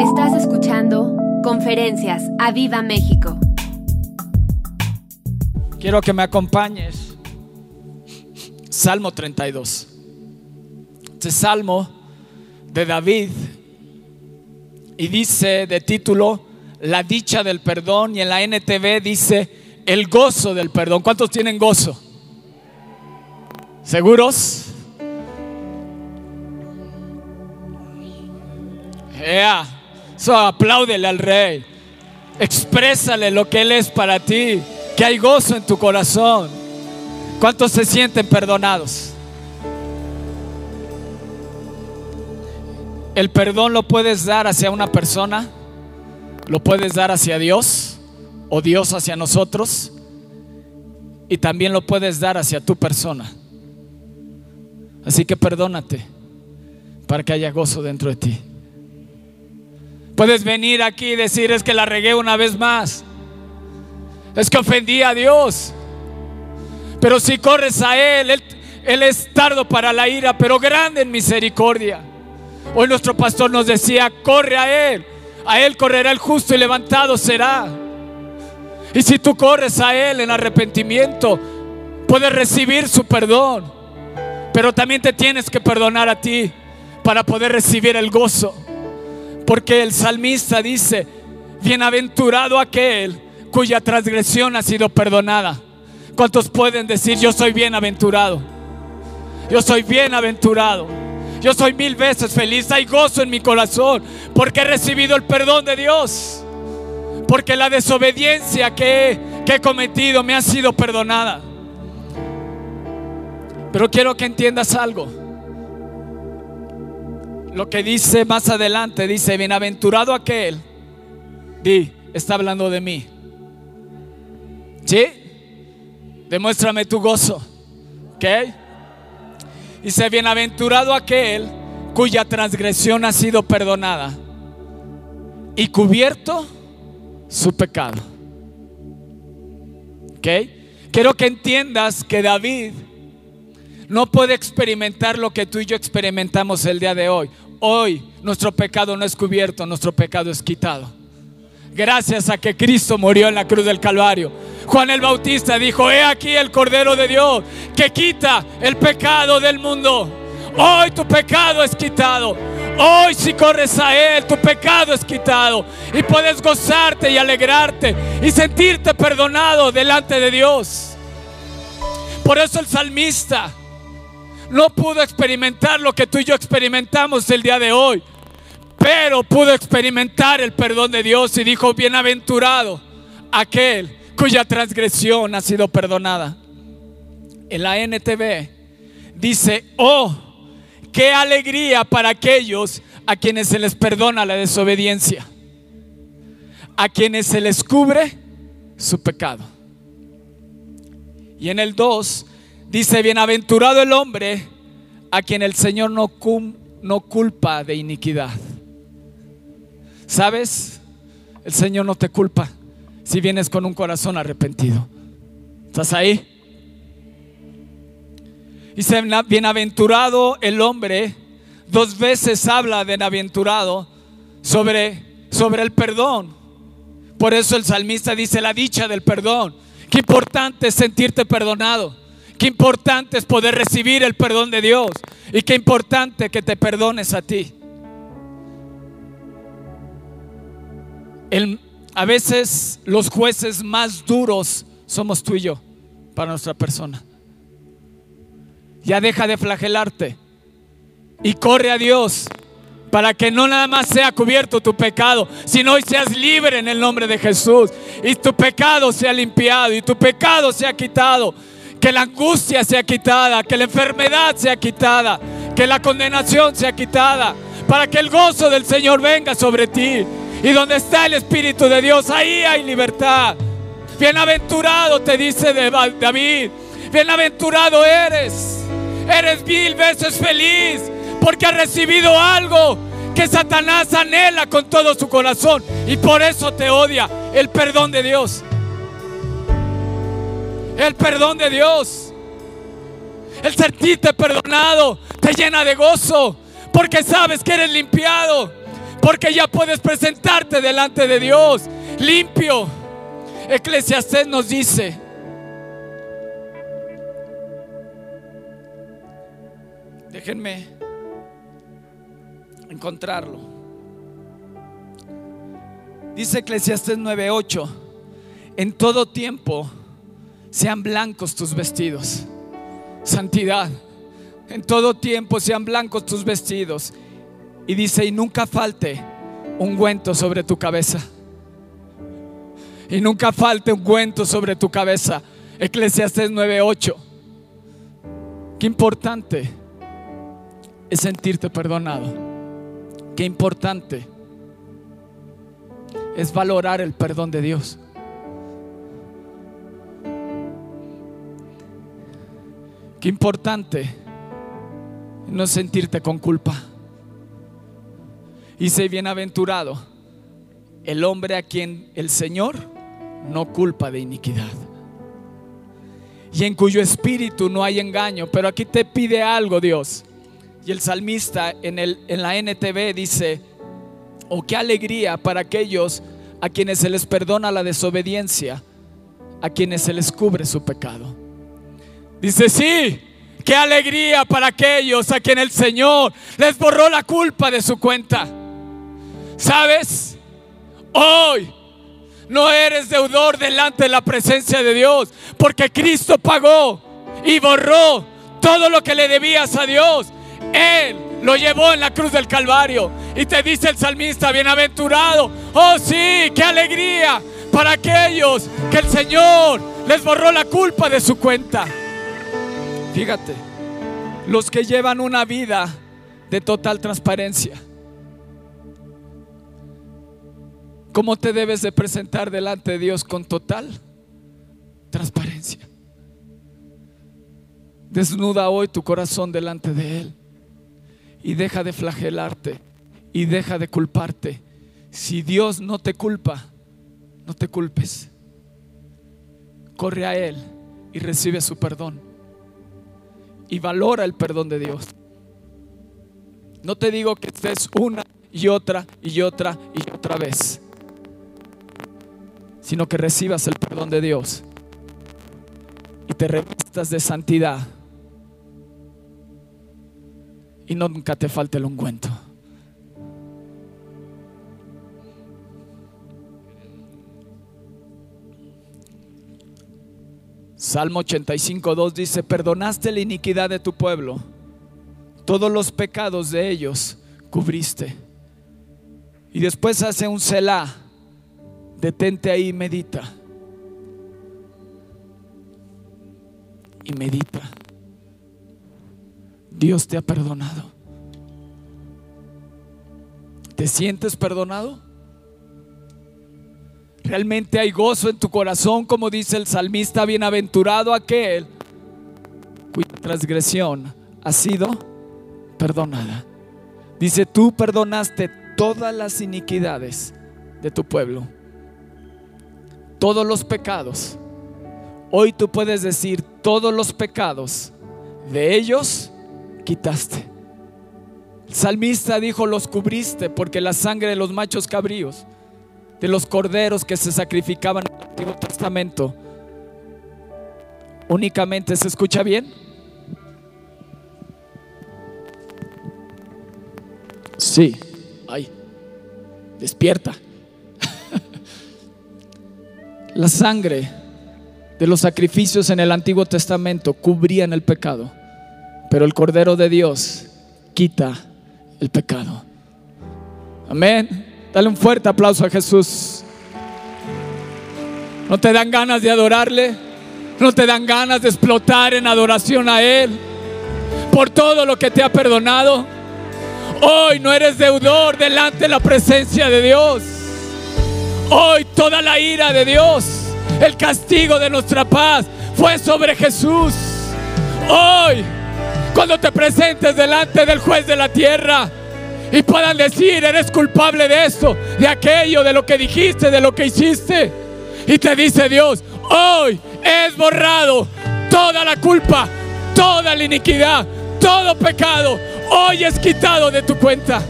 Estás escuchando Conferencias a Viva México. Quiero que me acompañes. Salmo 32. Este salmo de David y dice de título La dicha del perdón y en la NTV dice el gozo del perdón. ¿Cuántos tienen gozo? ¿Seguros? Ea, so, apláudele al rey. Exprésale lo que Él es para ti. Que hay gozo en tu corazón. ¿Cuántos se sienten perdonados? El perdón lo puedes dar hacia una persona, lo puedes dar hacia Dios o Dios hacia nosotros y también lo puedes dar hacia tu persona. Así que perdónate para que haya gozo dentro de ti. Puedes venir aquí y decir es que la regué una vez más. Es que ofendí a Dios. Pero si corres a Él, Él, es tardo para la ira, pero grande en misericordia. Hoy nuestro pastor nos decía, corre a Él. A Él correrá el justo y levantado será. Y si tú corres a Él en arrepentimiento, puedes recibir su perdón. Pero también te tienes que perdonar a ti para poder recibir el gozo. Porque el salmista dice, bienaventurado aquel cuya transgresión ha sido perdonada. ¿Cuántos pueden decir, yo soy bienaventurado? Yo soy bienaventurado. Yo soy mil veces feliz. Hay gozo en mi corazón porque he recibido el perdón de Dios. Porque la desobediencia que, que he cometido me ha sido perdonada. Pero quiero que entiendas algo. Lo que dice más adelante, dice, bienaventurado aquel, di, está hablando de mí. ¿Sí? Demuéstrame tu gozo. ¿Ok? Dice, bienaventurado aquel cuya transgresión ha sido perdonada y cubierto su pecado. ¿Ok? Quiero que entiendas que David no puede experimentar lo que tú y yo experimentamos el día de hoy. Hoy nuestro pecado no es cubierto, nuestro pecado es quitado. Gracias a que Cristo murió en la cruz del Calvario. Juan el Bautista dijo, he aquí el Cordero de Dios que quita el pecado del mundo. Hoy tu pecado es quitado. Hoy si corres a Él, tu pecado es quitado. Y puedes gozarte y alegrarte y sentirte perdonado delante de Dios. Por eso el salmista no pudo experimentar lo que tú y yo experimentamos el día de hoy, pero pudo experimentar el perdón de Dios y dijo, bienaventurado aquel cuya transgresión ha sido perdonada. En la NTV dice, oh, qué alegría para aquellos a quienes se les perdona la desobediencia, a quienes se les cubre su pecado. Y en el 2 Dice, bienaventurado el hombre a quien el Señor no, no culpa de iniquidad. ¿Sabes? El Señor no te culpa si vienes con un corazón arrepentido. ¿Estás ahí? Dice, bienaventurado el hombre, dos veces habla de bienaventurado sobre, sobre el perdón. Por eso el salmista dice la dicha del perdón. Qué importante es sentirte perdonado. Qué importante es poder recibir el perdón de Dios. Y qué importante que te perdones a ti. a veces los jueces más duros somos tú y yo para nuestra persona. Ya deja de flagelarte y corre a Dios para que no nada más sea cubierto tu pecado, sino hoy seas libre en el nombre de Jesús y tu pecado sea limpiado y tu pecado sea quitado que la angustia sea quitada, que la enfermedad sea quitada, que la condenación sea quitada, para que el gozo del Señor venga sobre ti. Y donde está el Espíritu de Dios, ahí hay libertad. Bienaventurado te dice David, bienaventurado eres, eres mil veces feliz porque has recibido algo que Satanás anhela con todo su corazón y por eso te odia el perdón de Dios. El perdón de Dios. El sentirte perdonado te llena de gozo. Porque sabes que eres limpiado. Porque ya puedes presentarte delante de Dios limpio. Eclesiastés nos dice, déjenme encontrarlo. Dice Eclesiastés 9:8, en todo tiempo sean blancos tus vestidos. Santidad. En todo tiempo sean blancos tus vestidos. Y dice, y nunca falte un ungüento sobre tu cabeza. Y nunca falte un ungüento sobre tu cabeza. Eclesiastes 9:8. Qué importante es sentirte perdonado. Qué importante es valorar el perdón de Dios. Qué importante no sentirte con culpa. Y sé bienaventurado el hombre a quien el Señor no culpa de iniquidad. Y en cuyo espíritu no hay engaño. Pero aquí te pide algo Dios. Y el salmista en, el, en la NTV dice, oh qué alegría para aquellos a quienes se les perdona la desobediencia, a quienes se les cubre su pecado. Dice, sí, qué alegría para aquellos a quien el Señor les borró la culpa de su cuenta. ¿Sabes? Hoy no eres deudor delante de la presencia de Dios, porque Cristo pagó y borró todo lo que le debías a Dios. Él lo llevó en la cruz del Calvario. Y te dice el salmista, bienaventurado, oh sí, qué alegría para aquellos que el Señor les borró la culpa de su cuenta. Fíjate, los que llevan una vida de total transparencia. ¿Cómo te debes de presentar delante de Dios con total transparencia? Desnuda hoy tu corazón delante de Él y deja de flagelarte y deja de culparte. Si Dios no te culpa, no te culpes. Corre a Él y recibe su perdón. Y valora el perdón de Dios. No te digo que estés una y otra y otra y otra vez, sino que recibas el perdón de Dios y te revistas de santidad y nunca te falte el ungüento. Salmo 85, 2 dice, perdonaste la iniquidad de tu pueblo, todos los pecados de ellos cubriste. Y después hace un Selah, detente ahí y medita. Y medita. Dios te ha perdonado. ¿Te sientes perdonado? Realmente hay gozo en tu corazón, como dice el salmista, bienaventurado aquel cuya transgresión ha sido perdonada. Dice, tú perdonaste todas las iniquidades de tu pueblo, todos los pecados. Hoy tú puedes decir, todos los pecados de ellos quitaste. El salmista dijo, los cubriste porque la sangre de los machos cabríos, de los corderos que se sacrificaban en el Antiguo Testamento, únicamente se escucha bien. Sí, ay, despierta. la sangre de los sacrificios en el Antiguo Testamento cubrían el pecado. Pero el Cordero de Dios quita el pecado. Amén. Dale un fuerte aplauso a Jesús. ¿No te dan ganas de adorarle? ¿No te dan ganas de explotar en adoración a Él? Por todo lo que te ha perdonado. Hoy no eres deudor delante de la presencia de Dios. Hoy toda la ira de Dios, el castigo de nuestra paz fue sobre Jesús. Hoy cuando te presentes delante del juez de la tierra y puedan decir, eres culpable de esto, de aquello, de lo que dijiste, de lo que hiciste. Y te dice Dios, hoy es borrado toda la culpa, toda la iniquidad, todo pecado. Hoy es quitado de tu cuenta.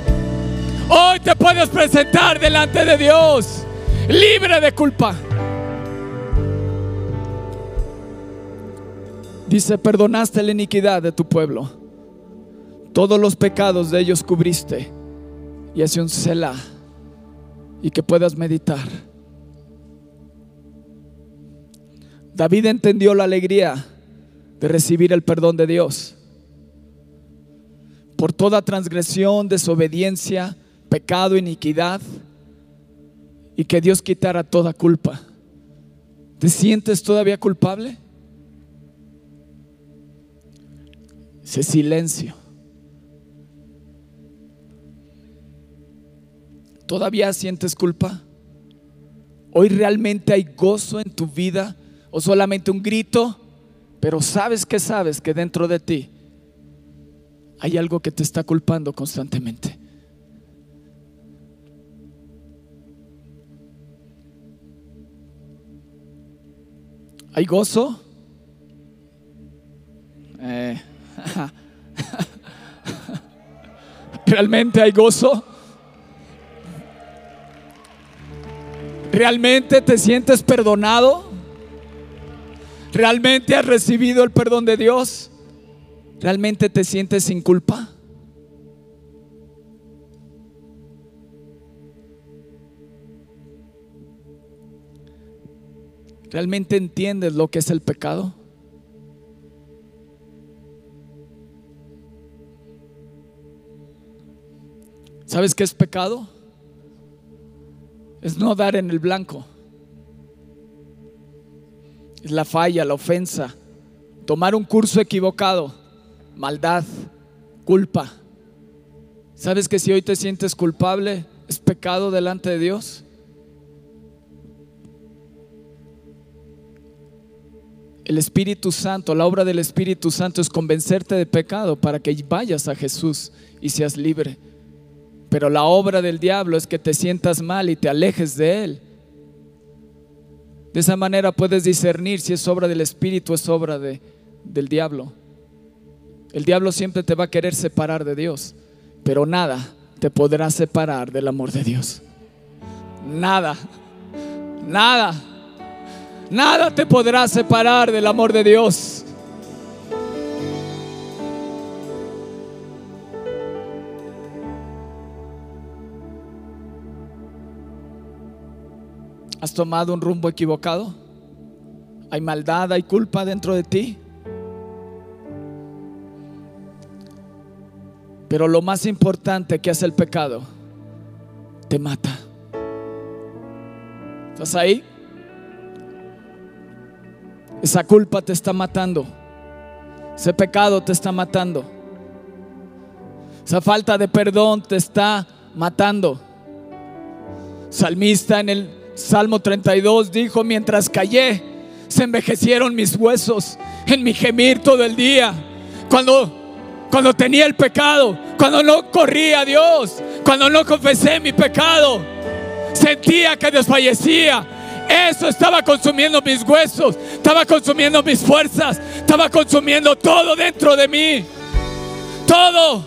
Hoy te puedes presentar delante de Dios libre de culpa. Dice, perdonaste la iniquidad de tu pueblo. Todos los pecados de ellos cubriste. Y hace un Selah. Y que puedas meditar. David entendió la alegría de recibir el perdón de Dios. Por toda transgresión, desobediencia, pecado, iniquidad. Y que Dios quitara toda culpa. ¿Te sientes todavía culpable? ese silencio. ¿Todavía sientes culpa? ¿Hoy realmente hay gozo en tu vida o solamente un grito? Pero sabes que sabes que dentro de ti hay algo que te está culpando constantemente. ¿Hay gozo? Eh. ¿Realmente hay gozo? ¿Realmente te sientes perdonado? ¿Realmente has recibido el perdón de Dios? ¿Realmente te sientes sin culpa? ¿Realmente entiendes lo que es el pecado? ¿Sabes qué es pecado? Es no dar en el blanco. Es la falla, la ofensa, tomar un curso equivocado, maldad, culpa. ¿Sabes que si hoy te sientes culpable es pecado delante de Dios? El Espíritu Santo, la obra del Espíritu Santo es convencerte de pecado para que vayas a Jesús y seas libre. Pero la obra del diablo es que te sientas mal y te alejes de él. De esa manera puedes discernir si es obra del Espíritu o es obra de, del diablo. El diablo siempre te va a querer separar de Dios, pero nada te podrá separar del amor de Dios. Nada, nada, nada te podrá separar del amor de Dios. ¿Has tomado un rumbo equivocado? ¿Hay maldad, hay culpa dentro de ti? Pero lo más importante que hace el pecado, te mata. ¿Estás ahí? Esa culpa te está matando. Ese pecado te está matando. Esa falta de perdón te está matando. Salmista en el Salmo 32 dijo, mientras callé, se envejecieron mis huesos en mi gemir todo el día. Cuando, cuando tenía el pecado, cuando no corría a Dios, cuando no confesé mi pecado, sentía que desfallecía. Eso estaba consumiendo mis huesos, estaba consumiendo mis fuerzas, estaba consumiendo todo dentro de mí. Todo.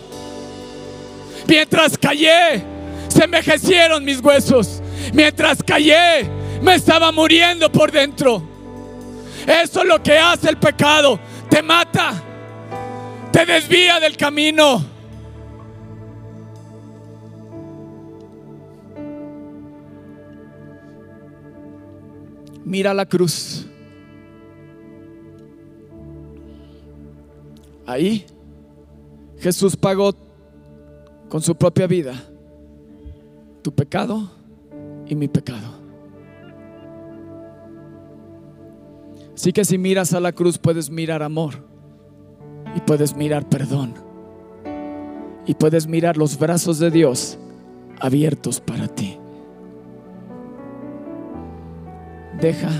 Mientras callé, se envejecieron mis huesos. Mientras callé, me estaba muriendo por dentro. Eso es lo que hace el pecado. Te mata. Te desvía del camino. Mira la cruz. Ahí Jesús pagó con su propia vida tu pecado y mi pecado. Así que si miras a la cruz puedes mirar amor y puedes mirar perdón y puedes mirar los brazos de Dios abiertos para ti. Deja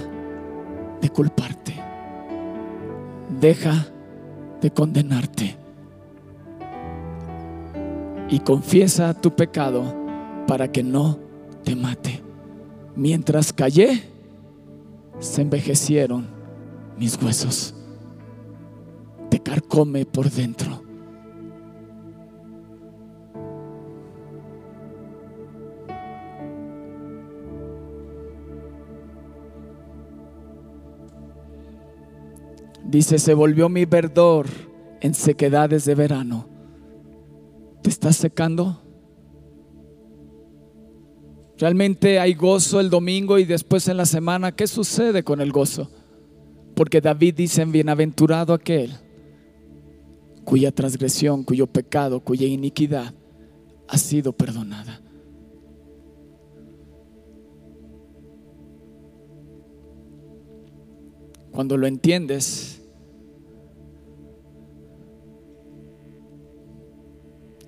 de culparte. Deja de condenarte. Y confiesa tu pecado para que no te mate. Mientras callé, se envejecieron mis huesos. Te carcome por dentro. Dice, se volvió mi verdor en sequedades de verano. ¿Te estás secando? Realmente hay gozo el domingo y después en la semana. ¿Qué sucede con el gozo? Porque David dice, bienaventurado aquel cuya transgresión, cuyo pecado, cuya iniquidad ha sido perdonada. Cuando lo entiendes,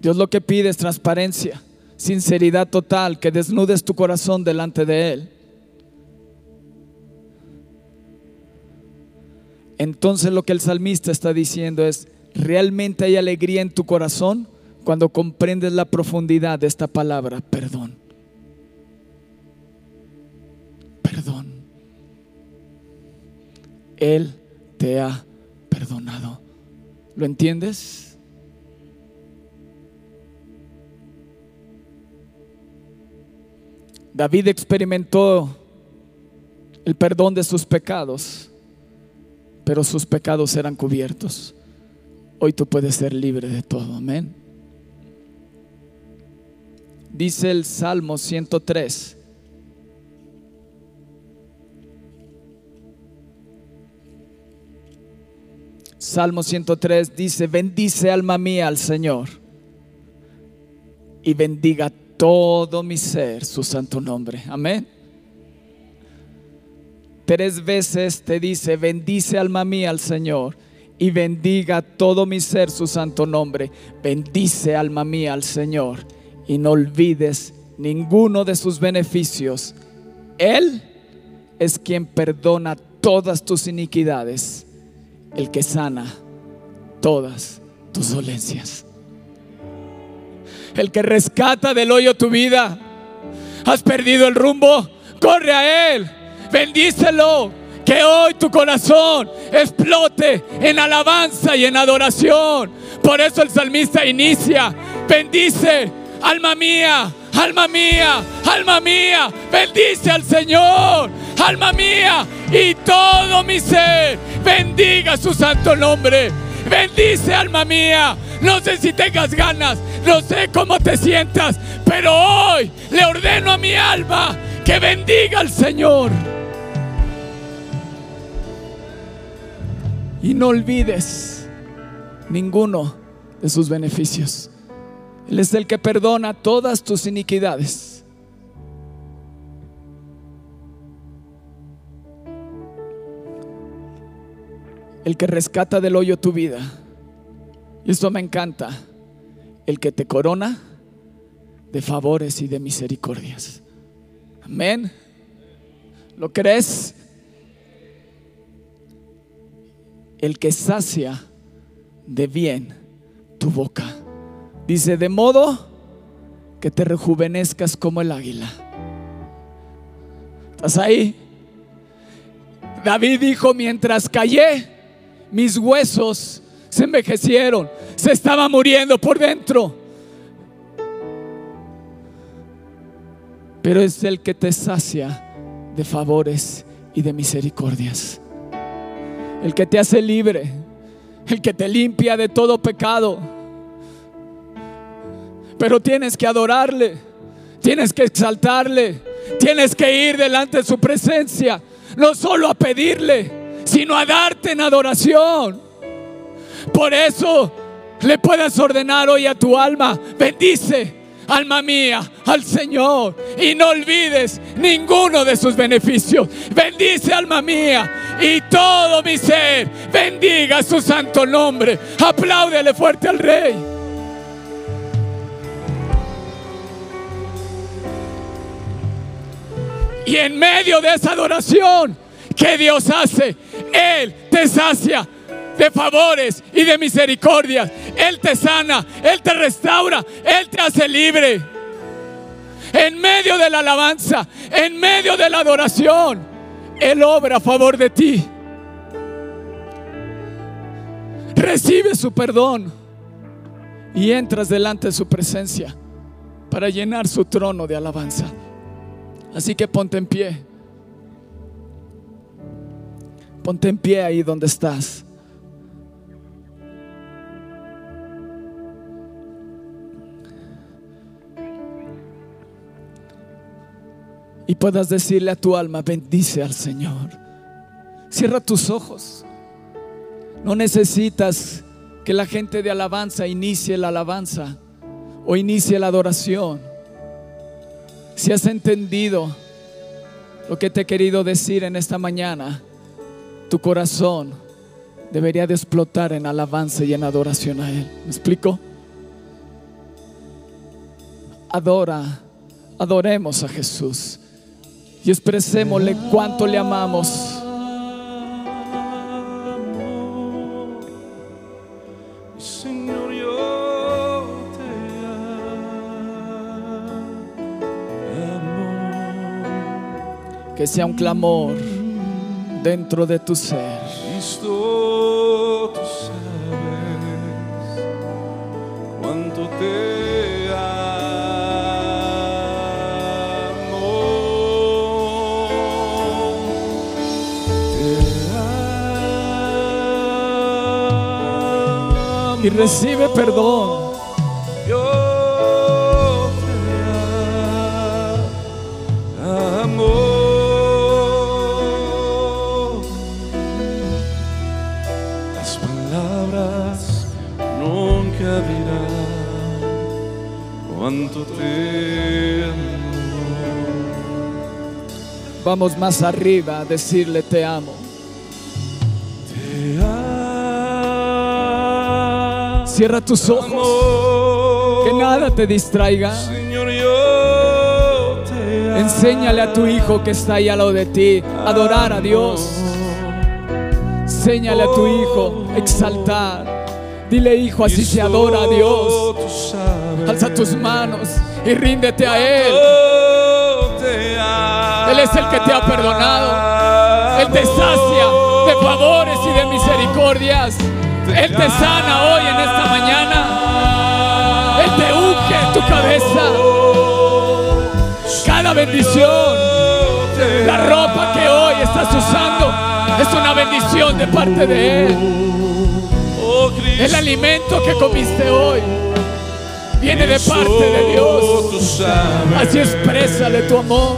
Dios lo que pide es transparencia, sinceridad total, que desnudes tu corazón delante de Él. Entonces lo que el salmista está diciendo es, realmente hay alegría en tu corazón cuando comprendes la profundidad de esta palabra, perdón. Perdón. Él te ha perdonado. ¿Lo entiendes? David experimentó el perdón de sus pecados, pero sus pecados eran cubiertos. Hoy tú puedes ser libre de todo, amén. Dice el Salmo 103. Salmo 103 dice, bendice alma mía al Señor y bendiga todo mi ser su santo nombre. Amén. Tres veces te dice, bendice alma mía al Señor y bendiga todo mi ser su santo nombre. Bendice alma mía al Señor y no olvides ninguno de sus beneficios. Él es quien perdona todas tus iniquidades, el que sana todas tus dolencias, el que rescata del hoyo tu vida. Has perdido el rumbo, corre a Él, bendícelo. Que hoy tu corazón explote en alabanza y en adoración. Por eso el salmista inicia, bendice alma mía, alma mía, alma mía, bendice al Señor, alma mía, y todo mi ser, bendiga su santo nombre. Bendice alma mía. No sé si tengas ganas, no sé cómo te sientas, pero hoy le ordeno a mi alma que bendiga al Señor. Y no olvides ninguno de sus beneficios. Él es el que perdona todas tus iniquidades. El que rescata del hoyo tu vida. Y esto me encanta. El que te corona de favores y de misericordias. Amén. ¿Lo crees? El que sacia de bien tu boca. Dice, de modo que te rejuvenezcas como el águila. ¿Estás ahí? David dijo, mientras callé, mis huesos se envejecieron, se estaba muriendo por dentro. Pero es el que te sacia de favores y de misericordias. El que te hace libre, el que te limpia de todo pecado pero tienes que adorarle, tienes que exaltarle, tienes que ir delante de su presencia, no solo a pedirle, sino a darte en adoración. Por eso le puedes ordenar hoy a tu alma, bendice alma mía, al Señor. Y no olvides ninguno de sus beneficios. Bendice, alma mía, y todo mi ser. Bendiga su santo nombre. Apláudele fuerte al Rey. Y en medio de esa adoración que Dios hace, Él te sacia de favores y de misericordias. Él te sana, Él te restaura, Él te hace libre. En medio de la alabanza, en medio de la adoración, Él obra a favor de ti. Recibe su perdón y entras delante de su presencia para llenar su trono de alabanza. Así que ponte en pie. Ponte en pie ahí donde estás. Y puedas decirle a tu alma, bendice al Señor. Cierra tus ojos. No necesitas que la gente de alabanza inicie la alabanza o inicie la adoración. Si has entendido lo que te he querido decir en esta mañana, tu corazón debería de explotar en alabanza y en adoración a Él. ¿Me explico? Adora, adoremos a Jesús y expresémosle cuánto le amamos. Que sea un clamor dentro de tu ser. Y recibe perdón. Yo te amo. Las palabras nunca dirán cuánto te amo. Vamos más arriba a decirle te amo. Cierra tus ojos. Que nada te distraiga. Enséñale a tu hijo que está ahí al lado de ti adorar a Dios. Enséñale a tu hijo exaltar. Dile, hijo, así se adora a Dios. Alza tus manos y ríndete a Él. Él es el que te ha perdonado. Él te sacia de favores y de misericordias. Él te sana hoy en esta mañana. Él te unge tu cabeza. Cada bendición, la ropa que hoy estás usando, es una bendición de parte de Él. El alimento que comiste hoy viene de parte de Dios. Así exprésale tu amor.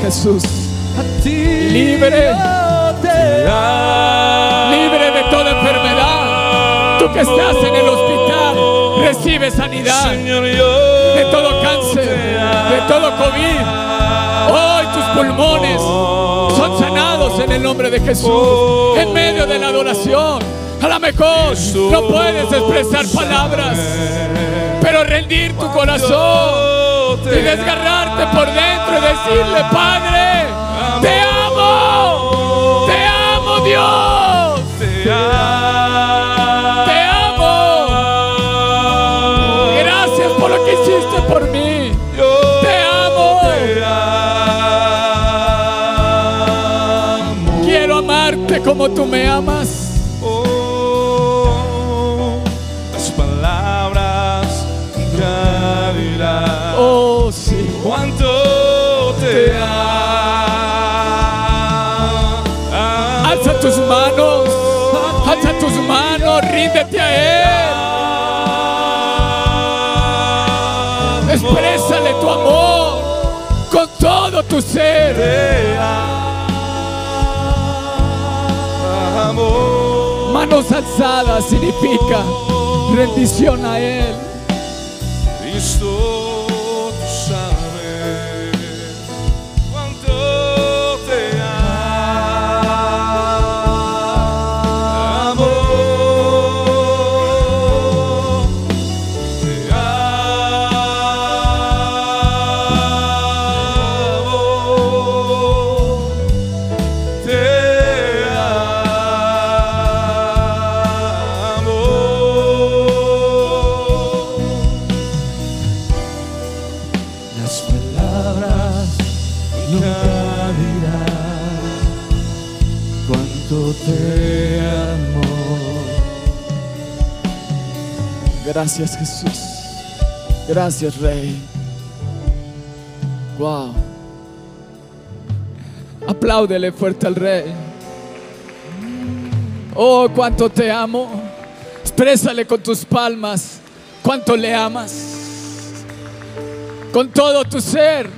Jesús. a ti Libre. libre de toda enfermedad. Tú que estás en el hospital, recibe sanidad de todo cáncer, de todo COVID. Hoy tus pulmones son sanados en el nombre de Jesús, en medio de la adoración. A lo mejor no puedes expresar palabras, pero rendir tu corazón y por dentro y decirle, Padre, te amo, te amo Dios. te amo. Gracias por lo que hiciste por mí. Te amo. Quiero amarte como tú me amas. Manos significa rendición a Él. nunca dirás cuánto te amo. Gracias Jesús, gracias Rey. Wow. Apláudele fuerte al Rey. Oh, cuánto te amo. Exprésale con tus palmas cuánto le amas. Con todo tu ser.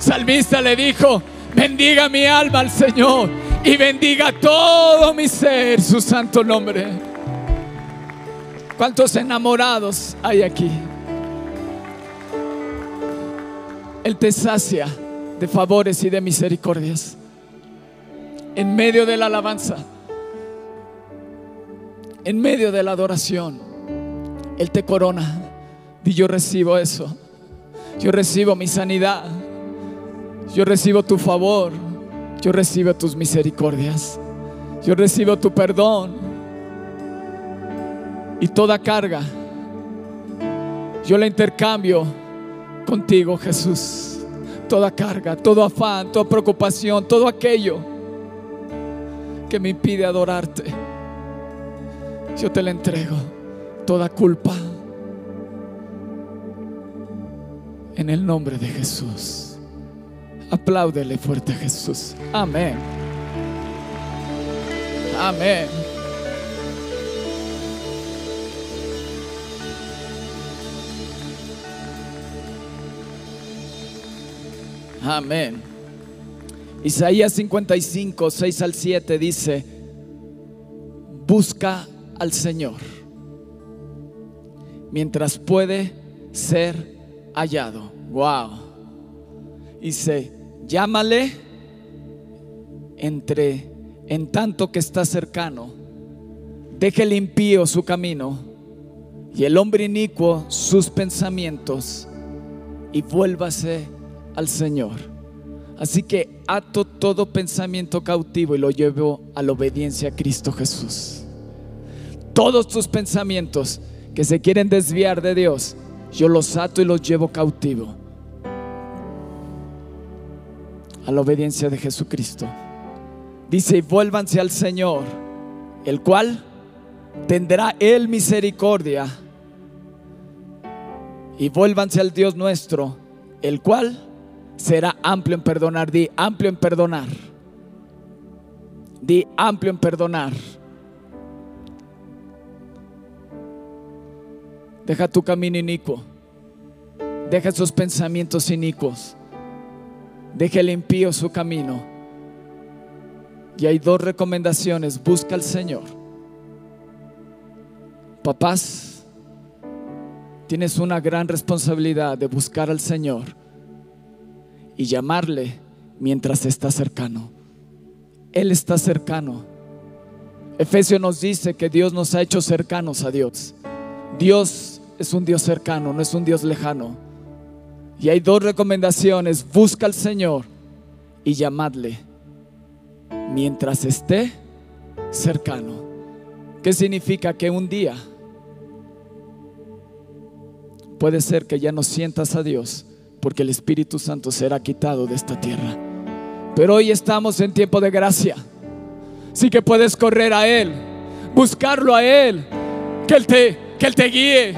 Salmista le dijo, bendiga mi alma al Señor y bendiga todo mi ser su santo nombre. ¿Cuántos enamorados hay aquí? Él te sacia de favores y de misericordias. En medio de la alabanza, en medio de la adoración, Él te corona. Y yo recibo eso. Yo recibo mi sanidad. Yo recibo tu favor. Yo recibo tus misericordias. Yo recibo tu perdón. Y toda carga, yo la intercambio contigo, Jesús. Toda carga, todo afán, toda preocupación, todo aquello que me impide adorarte. Yo te la entrego. Toda culpa. En el nombre de Jesús. Apláudele fuerte a Jesús. Amén. Amén. Amén. Isaías 55, 6 al 7 dice, busca al Señor mientras puede ser hallado. Wow. Dice, llámale entre en tanto que está cercano. Deje el impío su camino y el hombre inicuo sus pensamientos y vuélvase al Señor. Así que ato todo pensamiento cautivo y lo llevo a la obediencia a Cristo Jesús. Todos tus pensamientos que se quieren desviar de Dios, yo los ato y los llevo cautivo a la obediencia de Jesucristo. Dice, y vuélvanse al Señor, el cual tendrá Él misericordia. Y vuélvanse al Dios nuestro, el cual será amplio en perdonar. Di amplio en perdonar. Di amplio en perdonar. Deja tu camino inicuo. Deja esos pensamientos inicuos. Deja el impío su camino. Y hay dos recomendaciones. Busca al Señor. Papás, tienes una gran responsabilidad de buscar al Señor y llamarle mientras está cercano. Él está cercano. Efesios nos dice que Dios nos ha hecho cercanos a Dios. Dios es un Dios cercano, no es un Dios lejano. Y hay dos recomendaciones. Busca al Señor y llamadle mientras esté cercano. ¿Qué significa? Que un día puede ser que ya no sientas a Dios porque el Espíritu Santo será quitado de esta tierra. Pero hoy estamos en tiempo de gracia. Así que puedes correr a Él, buscarlo a Él, que Él te, que Él te guíe,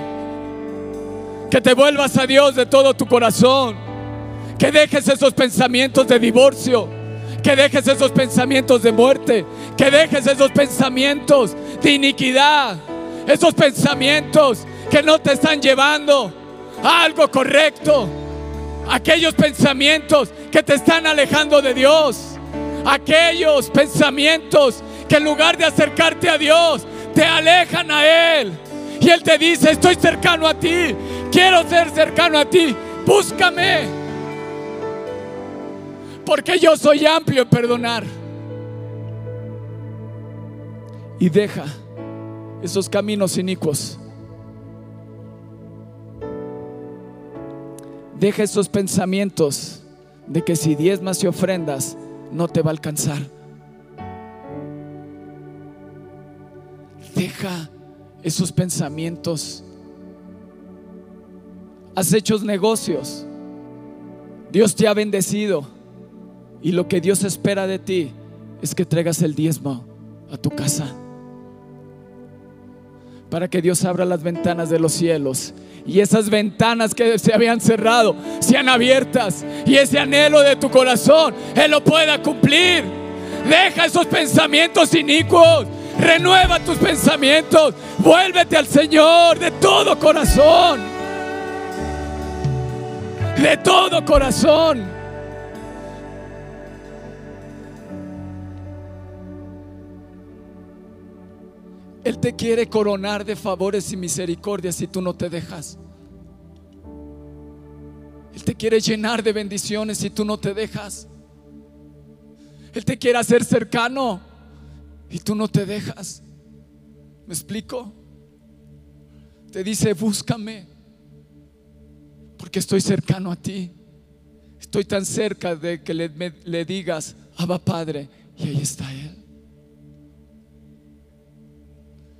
que te vuelvas a Dios de todo tu corazón, que dejes esos pensamientos de divorcio, que dejes esos pensamientos de muerte, que dejes esos pensamientos de iniquidad, esos pensamientos que no te están llevando a algo correcto, aquellos pensamientos que te están alejando de Dios, aquellos pensamientos que en lugar de acercarte a Dios, te alejan a Él. Y Él te dice, estoy cercano a ti, quiero ser cercano a ti, búscame. Porque yo soy amplio en perdonar. Y deja esos caminos inicuos. Deja esos pensamientos de que si diezmas y ofrendas no te va a alcanzar. Deja esos pensamientos. Has hecho negocios. Dios te ha bendecido. Y lo que Dios espera de ti es que traigas el diezmo a tu casa. para que Dios abra las ventanas de los cielos y esas ventanas que se habían cerrado sean abiertas y ese anhelo de tu corazón Él lo pueda cumplir. Deja esos pensamientos inicuos, renueva tus pensamientos, vuélvete al Señor de todo corazón, de todo corazón. Él te quiere coronar de favores y misericordias si tú no te dejas. Él te quiere llenar de bendiciones si tú no te dejas. Él te quiere hacer cercano y tú no te dejas. ¿Me explico? Te dice, búscame, porque estoy cercano a ti. Estoy tan cerca de que le, digas, Abba Padre, y ahí está Él.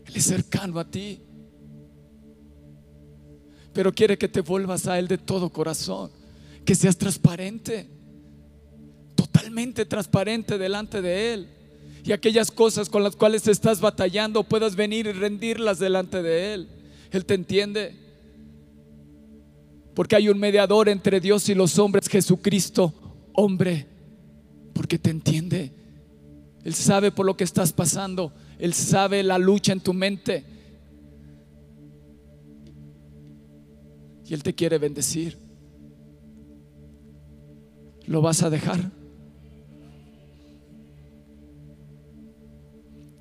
Él es cercano a ti. Pero quiere que te vuelvas a Él de todo corazón. Que seas transparente. Totalmente transparente delante de Él. Y aquellas cosas con las cuales estás batallando puedas venir y rendirlas delante de Él. Él te entiende. Porque hay un mediador entre Dios y los hombres, Jesucristo, hombre. Porque te entiende. Él sabe por lo que estás pasando. Él sabe la lucha en tu mente. Y Él te quiere bendecir. ¿Lo vas a dejar?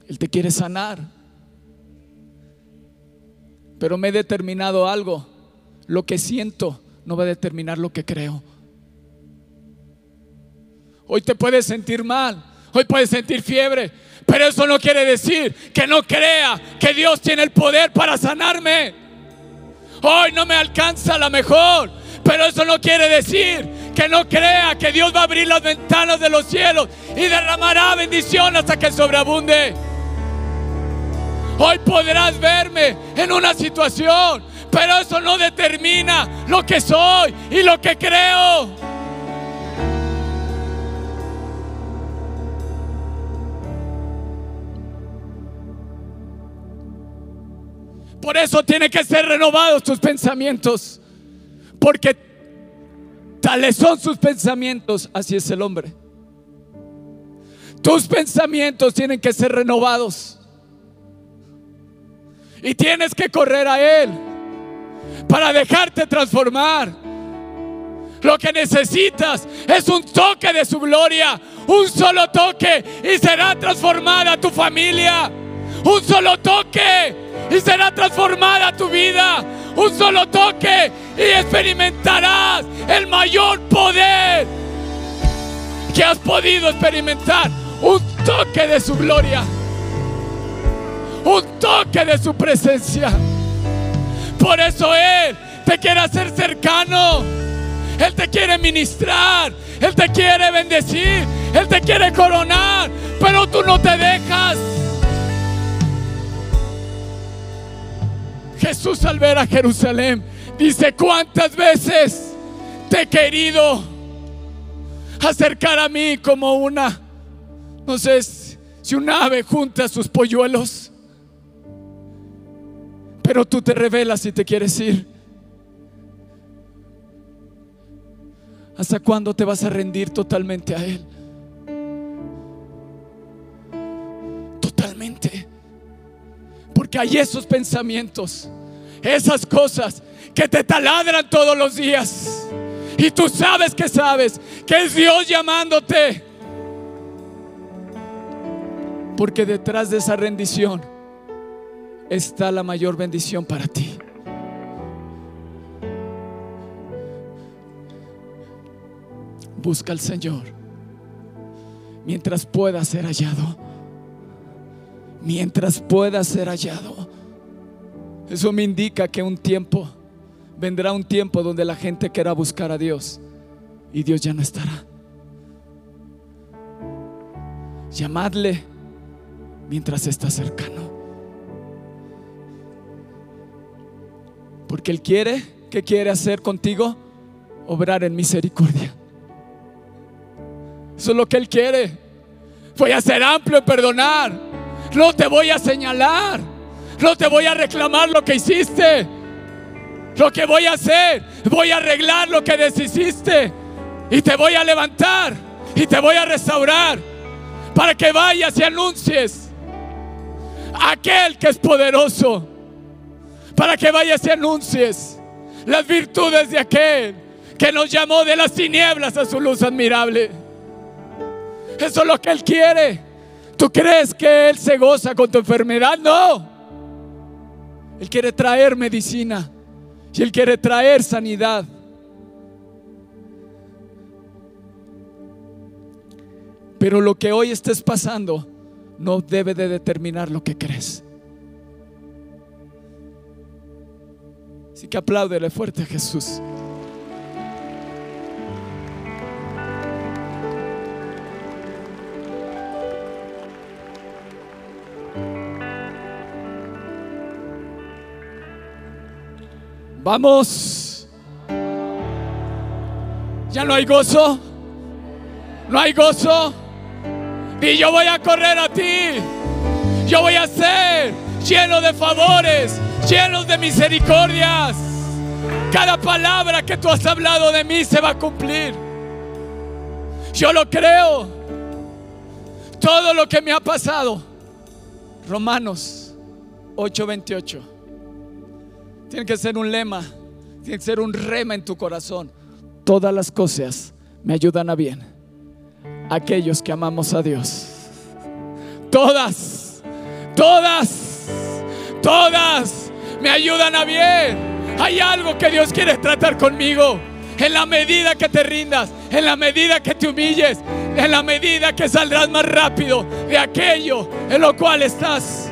Él te quiere sanar. Pero me he determinado algo. Lo que siento no va a determinar lo que creo. Hoy te puedes sentir mal, hoy puedes sentir fiebre, pero eso no quiere decir que no crea que Dios tiene el poder para sanarme. Hoy no me alcanza la mejor, pero eso no quiere decir que no crea que Dios va a abrir las ventanas de los cielos y derramará bendición hasta que sobreabunde. Hoy podrás verme en una situación, pero eso no determina lo que soy y lo que creo. Por eso tiene que ser renovados tus pensamientos. Porque tales son sus pensamientos, así es el hombre. Tus pensamientos tienen que ser renovados. Y tienes que correr a Él para dejarte transformar. Lo que necesitas es un toque de su gloria, un solo toque y será transformada tu familia. Un solo toque y será transformada tu vida. Un solo toque y experimentarás el mayor poder que has podido experimentar. Un toque de su gloria. Un toque de su presencia. Por eso Él te quiere hacer cercano. Él te quiere ministrar. Él te quiere bendecir. Él te quiere coronar. Pero tú no te dejas. Jesús al ver a Jerusalén dice, ¿cuántas veces te he querido acercar a mí como una, no sé si un ave junta sus polluelos? Pero tú te revelas y te quieres ir. ¿Hasta cuándo te vas a rendir totalmente a Él? Totalmente. Porque hay esos pensamientos, esas cosas que te taladran todos los días. Y tú sabes que sabes que es Dios llamándote. Porque detrás de esa rendición está la mayor bendición para ti. Busca al Señor mientras pueda ser hallado. Mientras pueda ser hallado. Eso me indica que un tiempo, vendrá un tiempo donde la gente quiera buscar a Dios y Dios ya no estará. Llamadle mientras está cercano. Porque Él quiere, ¿qué quiere hacer contigo? Obrar en misericordia. Eso es lo que Él quiere. Voy a ser amplio en perdonar. No te voy a señalar. No te voy a reclamar lo que hiciste. Lo que voy a hacer, voy a arreglar lo que deshiciste. Y te voy a levantar y te voy a restaurar para que vayas y anuncies aquel que es poderoso. Para que vayas y anuncies las virtudes de aquel que nos llamó de las tinieblas a su luz admirable. Eso es lo que Él quiere. ¿Tú crees que Él se goza con tu enfermedad? No. Él quiere traer medicina y Él quiere traer sanidad. Pero lo que hoy estés pasando no debe de determinar lo que crees. Así que apláudele fuerte a Jesús. Vamos. Ya no hay gozo. No hay gozo. Y yo voy a correr a ti. Yo voy a ser lleno de favores, llenos de misericordias. Cada palabra que tú has hablado de mí se va a cumplir. Yo lo creo. Todo lo que me ha pasado. Romanos 8:28. Tiene que ser un lema. Tiene que ser un rema en tu corazón. Todas las cosas me ayudan a bien. Aquellos que amamos a Dios. Todas, todas, todas me ayudan a bien. Hay algo que Dios quiere tratar conmigo. En la medida que te rindas, en la medida que te humilles, en la medida que saldrás más rápido de aquello en lo cual estás.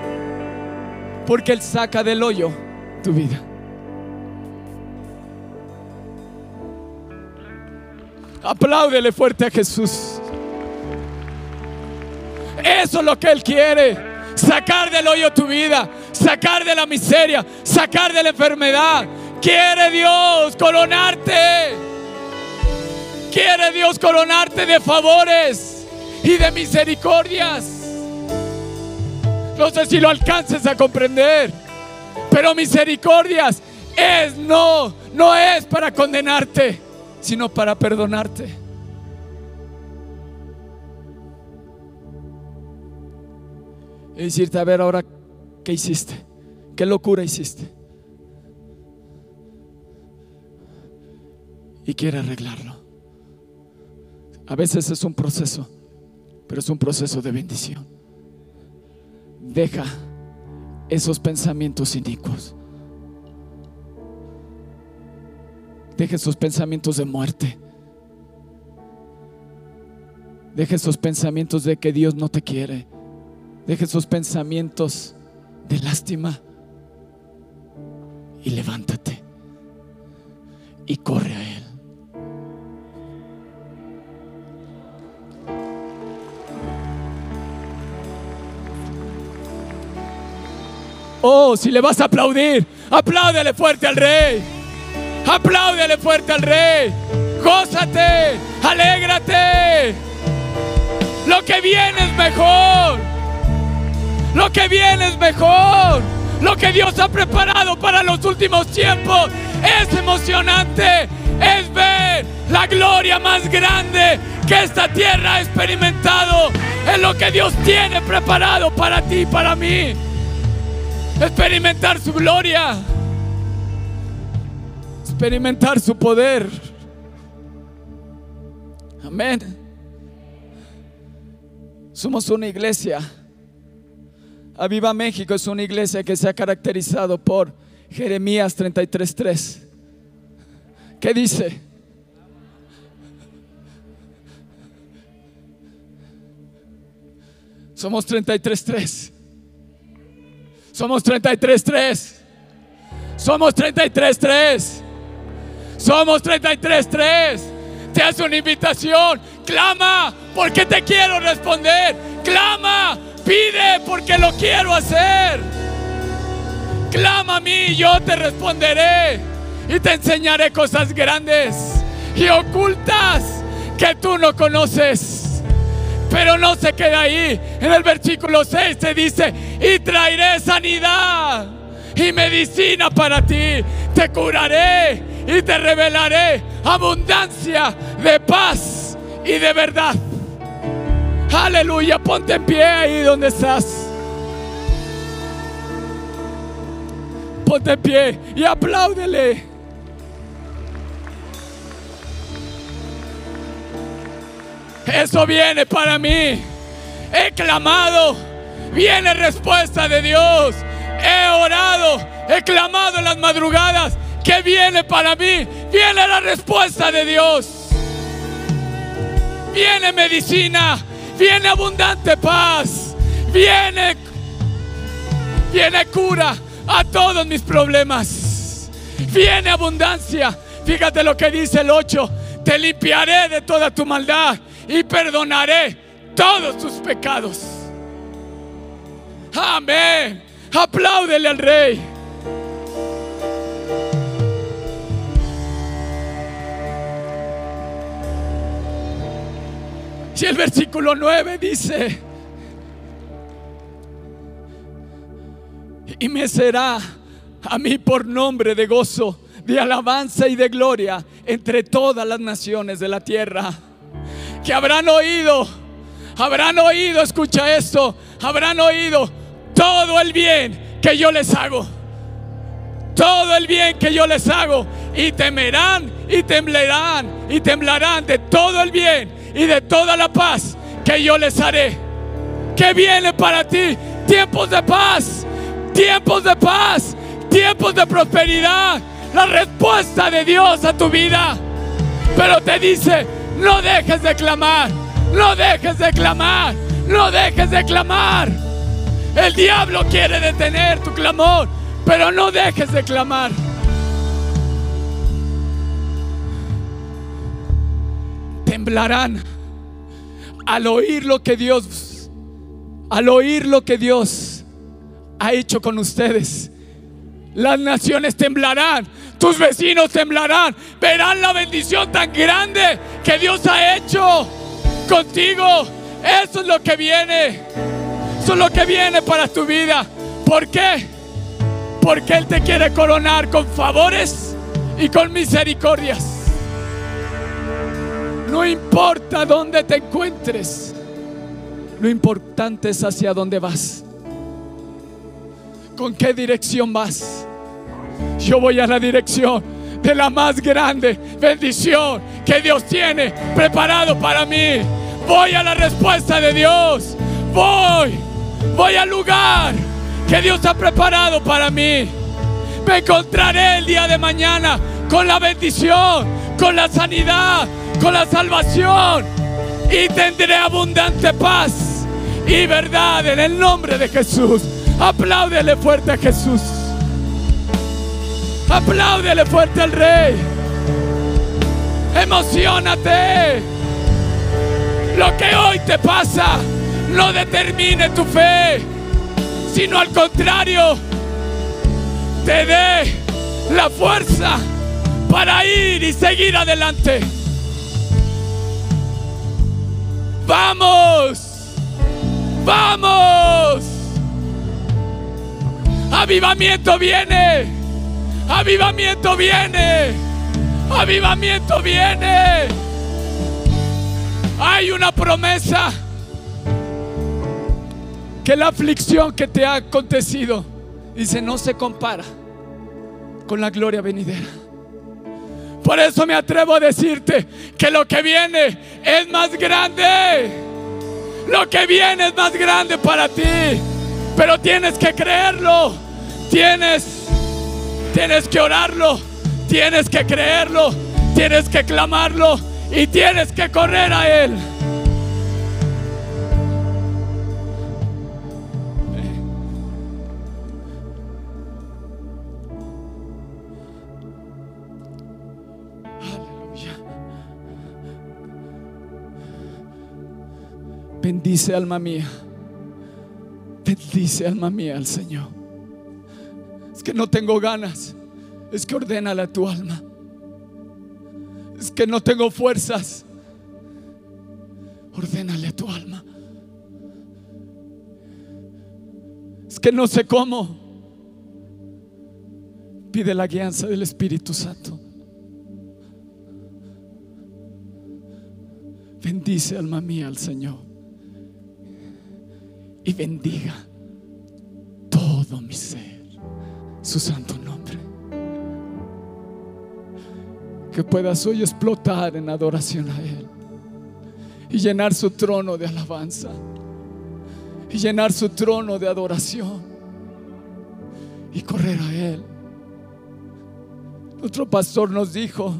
Porque Él saca del hoyo tu vida. Apláudele fuerte a Jesús. Eso es lo que Él quiere. Sacar del hoyo tu vida. Sacar de la miseria. Sacar de la enfermedad. Quiere Dios coronarte. Quiere Dios coronarte de favores y de misericordias. No sé si lo alcances a comprender. Pero misericordias es no, no es para condenarte, sino para perdonarte. Y decirte, a ver ahora, ¿qué hiciste? ¿Qué locura hiciste? Y quiere arreglarlo. A veces es un proceso, pero es un proceso de bendición. Deja esos pensamientos inicuos. Deja esos pensamientos de muerte. Deja esos pensamientos de que Dios no te quiere. Deja esos pensamientos de lástima. Y levántate. Y corre a Él. Oh, si le vas a aplaudir, apláudele fuerte al rey. Apláudele fuerte al rey. Gózate, alégrate. Lo que viene es mejor. Lo que viene es mejor. Lo que Dios ha preparado para los últimos tiempos es emocionante. Es ver la gloria más grande que esta tierra ha experimentado. Es lo que Dios tiene preparado para ti y para mí experimentar su gloria, experimentar su poder. Amén. Somos una iglesia. Aviva México es una iglesia que se ha caracterizado por Jeremías 33:3. ¿Qué dice? Somos 33:3. Somos 33-3. Somos 33-3. Somos 33-3. Te hace una invitación. Clama porque te quiero responder. Clama. Pide porque lo quiero hacer. Clama a mí y yo te responderé. Y te enseñaré cosas grandes y ocultas que tú no conoces. Pero no se queda ahí. En el versículo 6 se dice, y traeré sanidad. y medicina para ti. Te curaré y te revelaré abundancia de paz y de verdad. Aleluya, ponte en pie ahí donde estás. Ponte pie y apláudele. Eso viene para mí. He clamado. Viene respuesta de Dios. He orado. He clamado en las madrugadas. Que viene para mí. Viene la respuesta de Dios. Viene medicina. Viene abundante paz. Viene. Viene cura a todos mis problemas. Viene abundancia. Fíjate lo que dice el 8. Te limpiaré de toda tu maldad y perdonaré todos tus pecados. Amén. Apláudele al rey. Y el versículo 9 dice, y me será a mí por nombre de gozo, de alabanza y de gloria entre todas las naciones de la tierra, que habrán oído, habrán oído, escucha esto, habrán oído todo el bien que yo les hago, todo el bien que yo les hago, y temerán y temblarán y temblarán de todo el bien y de toda la paz que yo les haré. Que viene para ti tiempos de paz, tiempos de paz, tiempos de prosperidad, la respuesta de Dios a tu vida. Pero te dice, no dejes de clamar, no dejes de clamar, no dejes de clamar. El diablo quiere detener tu clamor, pero no dejes de clamar. Temblarán al oír lo que Dios, al oír lo que Dios ha hecho con ustedes. Las naciones temblarán, tus vecinos temblarán, verán la bendición tan grande que Dios ha hecho contigo. Eso es lo que viene. Eso es lo que viene para tu vida. ¿Por qué? Porque Él te quiere coronar con favores y con misericordias. No importa dónde te encuentres. Lo importante es hacia dónde vas. ¿Con qué dirección vas? Yo voy a la dirección de la más grande bendición que Dios tiene preparado para mí. Voy a la respuesta de Dios. Voy. Voy al lugar que Dios ha preparado para mí. Me encontraré el día de mañana con la bendición, con la sanidad, con la salvación y tendré abundante paz y verdad en el nombre de Jesús. Apláudele fuerte a Jesús. Apláudele fuerte al Rey. Emocionate. Lo que hoy te pasa no determine tu fe, sino al contrario, te dé la fuerza para ir y seguir adelante. Vamos, vamos. Avivamiento viene, avivamiento viene, avivamiento viene. Hay una promesa que la aflicción que te ha acontecido, dice, no se compara con la gloria venidera. Por eso me atrevo a decirte que lo que viene es más grande. Lo que viene es más grande para ti. Pero tienes que creerlo. Tienes, tienes que orarlo. Tienes que creerlo. Tienes que clamarlo. Y tienes que correr a Él. Bendice alma mía. Bendice alma mía al Señor. Es que no tengo ganas. Es que ordénale a tu alma. Es que no tengo fuerzas. Ordénale a tu alma. Es que no sé cómo. Pide la guianza del Espíritu Santo. Bendice alma mía al Señor y bendiga todo mi ser, su santo nombre. Que puedas hoy explotar en adoración a Él y llenar su trono de alabanza y llenar su trono de adoración y correr a Él. Nuestro pastor nos dijo,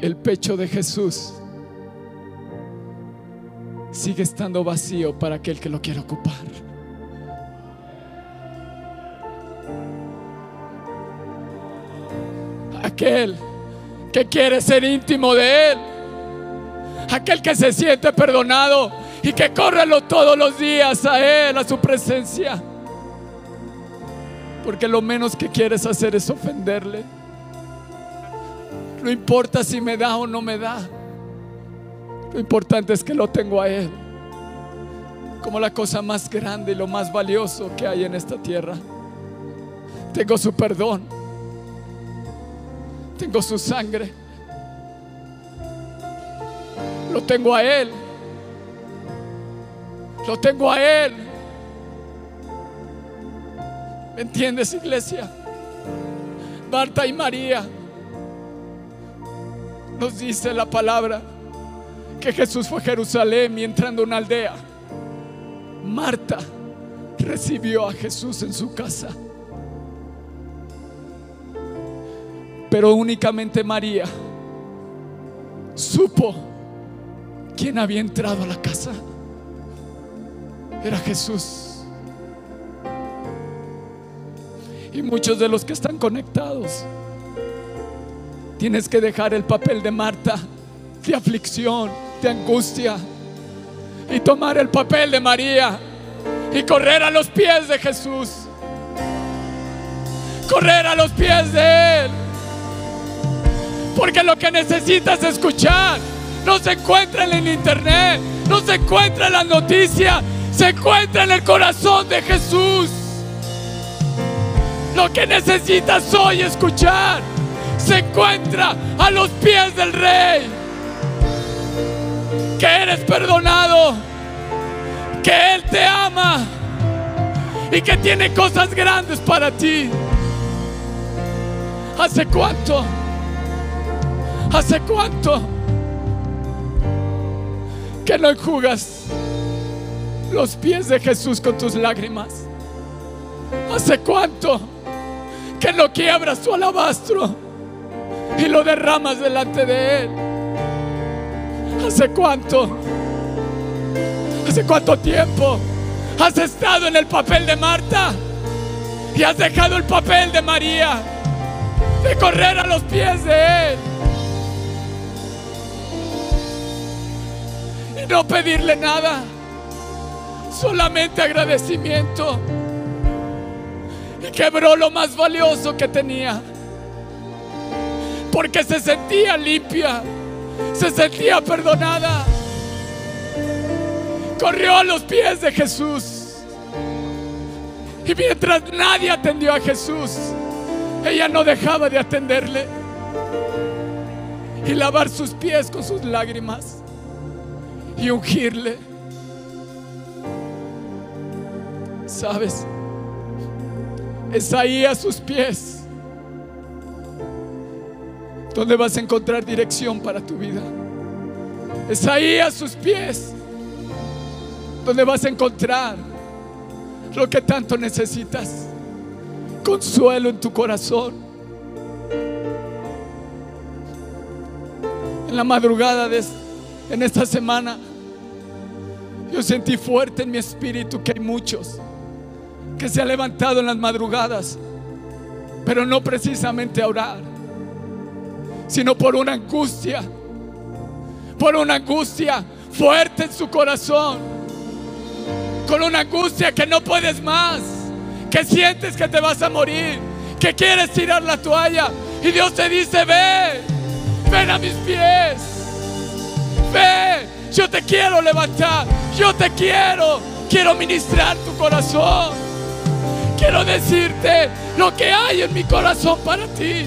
el pecho de Jesús sigue estando vacío para aquel que lo quiera ocupar. Aquel que quiere ser íntimo de Él. Aquel que se siente perdonado y que corre todos los días a Él, a su presencia. Porque lo menos que quieres hacer es ofenderle. No importa si me da o no me da. Lo importante es que lo tengo a Él. Como la cosa más grande y lo más valioso que hay en esta tierra. Tengo su perdón. Tengo su sangre. Lo tengo a Él. Lo tengo a Él. ¿Me entiendes, iglesia? Marta y María. Nos dice la palabra que Jesús fue a Jerusalén y entrando a una aldea. Marta recibió a Jesús en su casa. Pero únicamente María supo quién había entrado a la casa. Era Jesús. Y muchos de los que están conectados, tienes que dejar el papel de Marta, de aflicción, de angustia, y tomar el papel de María y correr a los pies de Jesús. Correr a los pies de Él. Porque lo que necesitas escuchar no se encuentra en el internet, no se encuentra en la noticia, se encuentra en el corazón de Jesús. Lo que necesitas hoy escuchar se encuentra a los pies del Rey. Que eres perdonado, que Él te ama y que tiene cosas grandes para ti. ¿Hace cuánto? ¿Hace cuánto que no enjugas los pies de Jesús con tus lágrimas? ¿Hace cuánto que no quiebras tu alabastro y lo derramas delante de Él? ¿Hace cuánto? ¿Hace cuánto tiempo has estado en el papel de Marta y has dejado el papel de María de correr a los pies de Él? Y no pedirle nada, solamente agradecimiento. Y quebró lo más valioso que tenía. Porque se sentía limpia, se sentía perdonada. Corrió a los pies de Jesús. Y mientras nadie atendió a Jesús, ella no dejaba de atenderle y lavar sus pies con sus lágrimas y ungirle. ¿Sabes? Es ahí a sus pies donde vas a encontrar dirección para tu vida. Es ahí a sus pies donde vas a encontrar lo que tanto necesitas. Consuelo en tu corazón. En la madrugada de en esta semana yo sentí fuerte en mi espíritu que hay muchos que se han levantado en las madrugadas, pero no precisamente a orar, sino por una angustia, por una angustia fuerte en su corazón, con una angustia que no puedes más, que sientes que te vas a morir, que quieres tirar la toalla y Dios te dice, ve, ven a mis pies, ve, yo te quiero levantar, yo te quiero, quiero ministrar tu corazón. quiero decirte lo que hay en mi corazón para ti.